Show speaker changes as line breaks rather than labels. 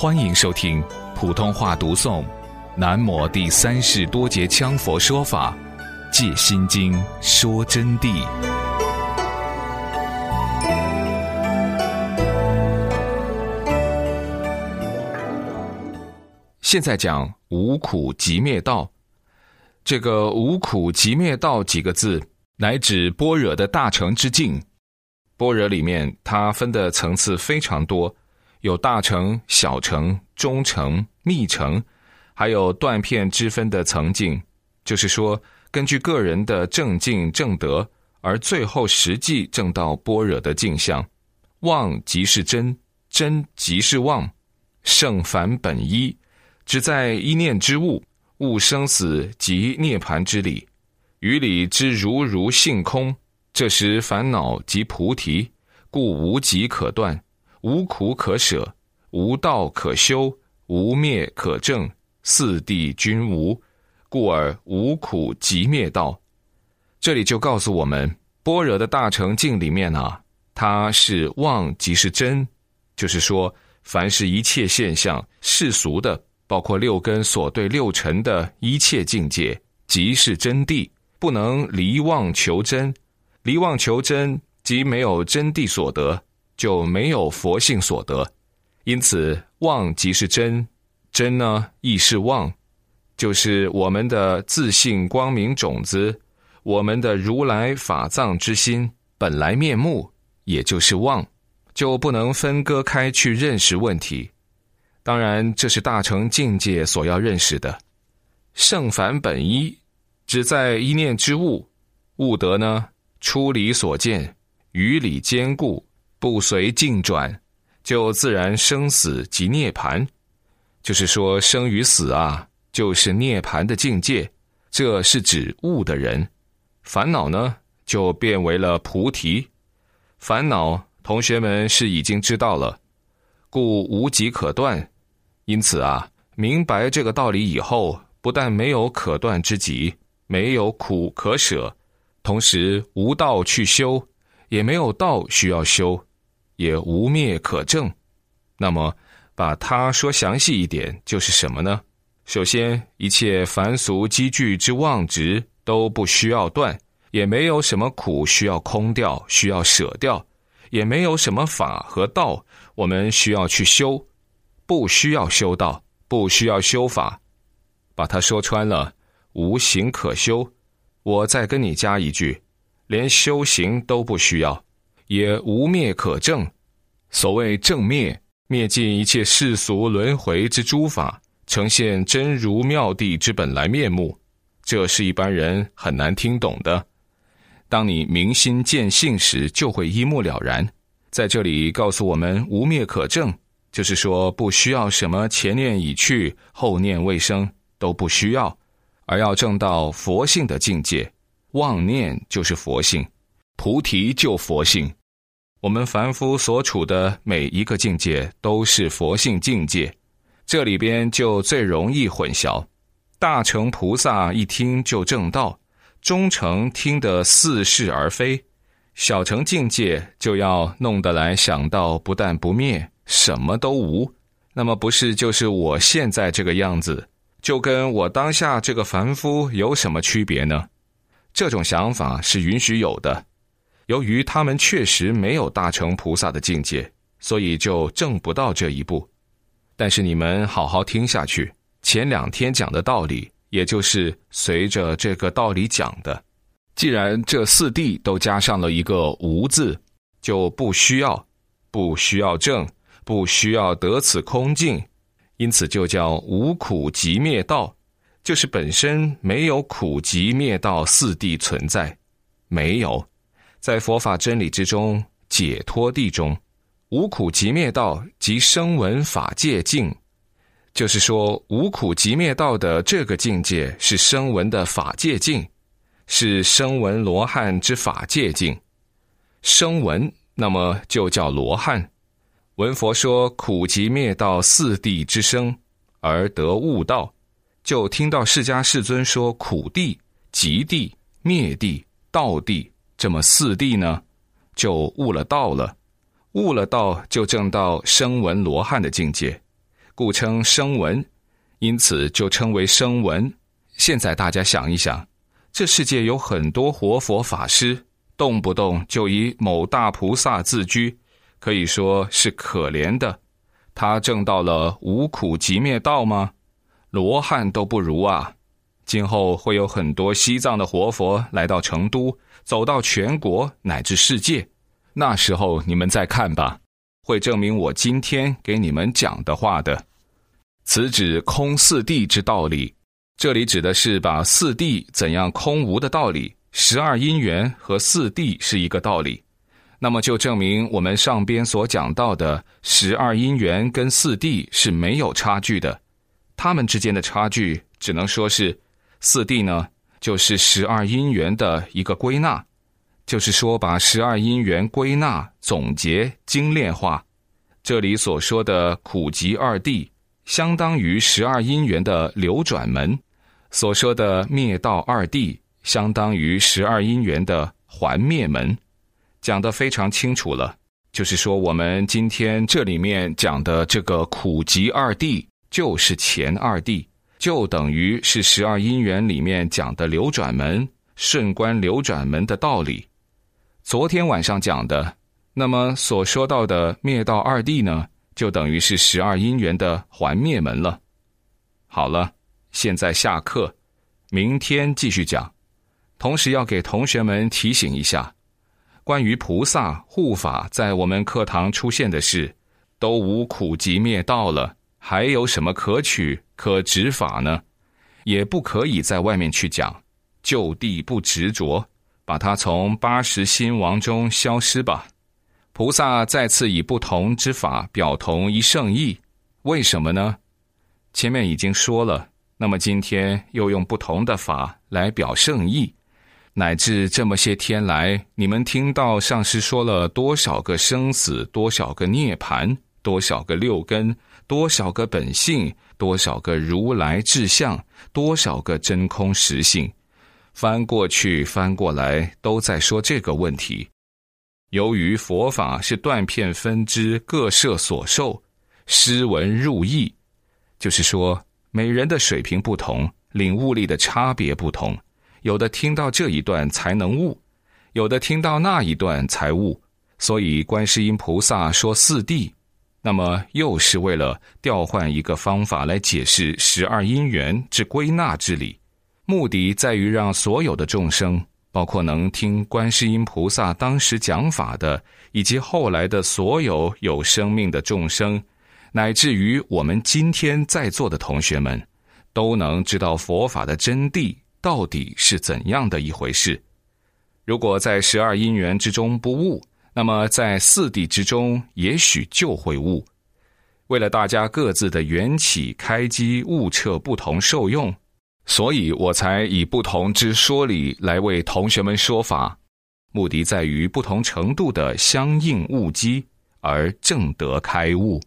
欢迎收听普通话读诵《南摩第三世多杰羌佛说法·借心经》说真谛。现在讲无苦集灭道，这个无苦集灭道几个字，乃指般若的大成之境。般若里面，它分的层次非常多，有大成、小成、中成、密成，还有断片之分的层境。就是说，根据个人的正境正德，而最后实际证到般若的境相。妄即是真，真即是妄，圣凡本一。只在一念之物，悟生死及涅盘之理，于理之如如性空。这时烦恼即菩提，故无极可断，无苦可舍，无道可修，无灭可证，四谛均无，故而无苦即灭道。这里就告诉我们，般若的大成境里面啊，它是妄即是真，就是说，凡是一切现象世俗的。包括六根所对六尘的一切境界，即是真谛，不能离妄求真。离妄求真，即没有真谛所得，就没有佛性所得。因此，妄即是真，真呢亦是妄，就是我们的自信光明种子，我们的如来法藏之心本来面目，也就是妄，就不能分割开去认识问题。当然，这是大成境界所要认识的。圣凡本一，只在一念之物，悟得呢，出离所见，与理坚固，不随境转，就自然生死及涅盘。就是说，生与死啊，就是涅盘的境界。这是指悟的人，烦恼呢，就变为了菩提。烦恼，同学们是已经知道了，故无极可断。因此啊，明白这个道理以后，不但没有可断之极，没有苦可舍，同时无道去修，也没有道需要修，也无灭可证。那么，把它说详细一点，就是什么呢？首先，一切凡俗积聚之妄执都不需要断，也没有什么苦需要空掉，需要舍掉，也没有什么法和道我们需要去修。不需要修道，不需要修法，把它说穿了，无行可修。我再跟你加一句，连修行都不需要，也无灭可证。所谓正灭，灭尽一切世俗轮回之诸法，呈现真如妙谛之本来面目。这是一般人很难听懂的。当你明心见性时，就会一目了然。在这里告诉我们，无灭可证。就是说，不需要什么前念已去，后念未生，都不需要，而要证到佛性的境界。妄念就是佛性，菩提就佛性。我们凡夫所处的每一个境界都是佛性境界，这里边就最容易混淆。大乘菩萨一听就正道，中乘听得似是而非，小乘境界就要弄得来想到不但不灭。什么都无，那么不是就是我现在这个样子，就跟我当下这个凡夫有什么区别呢？这种想法是允许有的。由于他们确实没有大乘菩萨的境界，所以就证不到这一步。但是你们好好听下去，前两天讲的道理，也就是随着这个道理讲的。既然这四谛都加上了一个“无”字，就不需要，不需要证。不需要得此空境，因此就叫无苦集灭道，就是本身没有苦集灭道四谛存在，没有，在佛法真理之中解脱地中，无苦集灭道即声闻法界境，就是说无苦集灭道的这个境界是声闻的法界境，是声闻罗汉之法界境，声闻那么就叫罗汉。闻佛说苦集灭道四谛之生，而得悟道，就听到释迦世尊说苦地、极地、灭地、道地这么四谛呢，就悟了道了。悟了道，就证到声闻罗汉的境界。故称声闻，因此就称为声闻。现在大家想一想，这世界有很多活佛法师，动不动就以某大菩萨自居，可以说是可怜的。他证到了无苦集灭道吗？罗汉都不如啊！今后会有很多西藏的活佛来到成都，走到全国乃至世界，那时候你们再看吧，会证明我今天给你们讲的话的。此指空四谛之道理，这里指的是把四谛怎样空无的道理，十二因缘和四谛是一个道理，那么就证明我们上边所讲到的十二因缘跟四谛是没有差距的，它们之间的差距只能说是四谛呢，就是十二因缘的一个归纳，就是说把十二因缘归纳、总结、精炼化。这里所说的苦集二谛。相当于十二因缘的流转门，所说的灭道二谛，相当于十二因缘的还灭门，讲得非常清楚了。就是说，我们今天这里面讲的这个苦集二谛，就是前二谛，就等于是十二因缘里面讲的流转门、顺观流转门的道理。昨天晚上讲的，那么所说到的灭道二谛呢？就等于是十二因缘的还灭门了。好了，现在下课，明天继续讲。同时要给同学们提醒一下，关于菩萨护法在我们课堂出现的事，都无苦集灭道了，还有什么可取可执法呢？也不可以在外面去讲，就地不执着，把它从八十心王中消失吧。菩萨再次以不同之法表同一圣意，为什么呢？前面已经说了，那么今天又用不同的法来表圣意，乃至这么些天来，你们听到上师说了多少个生死，多少个涅盘，多少个六根，多少个本性，多少个如来志相，多少个真空实性，翻过去翻过来，都在说这个问题。由于佛法是断片分支，各摄所受，诗文入意，就是说，每人的水平不同，领悟力的差别不同，有的听到这一段才能悟，有的听到那一段才悟。所以，观世音菩萨说四谛，那么又是为了调换一个方法来解释十二因缘之归纳之理，目的在于让所有的众生。包括能听观世音菩萨当时讲法的，以及后来的所有有生命的众生，乃至于我们今天在座的同学们，都能知道佛法的真谛到底是怎样的一回事。如果在十二因缘之中不悟，那么在四谛之中也许就会悟。为了大家各自的缘起开机悟彻不同受用。所以我才以不同之说理来为同学们说法，目的在于不同程度的相应悟机而正得开悟。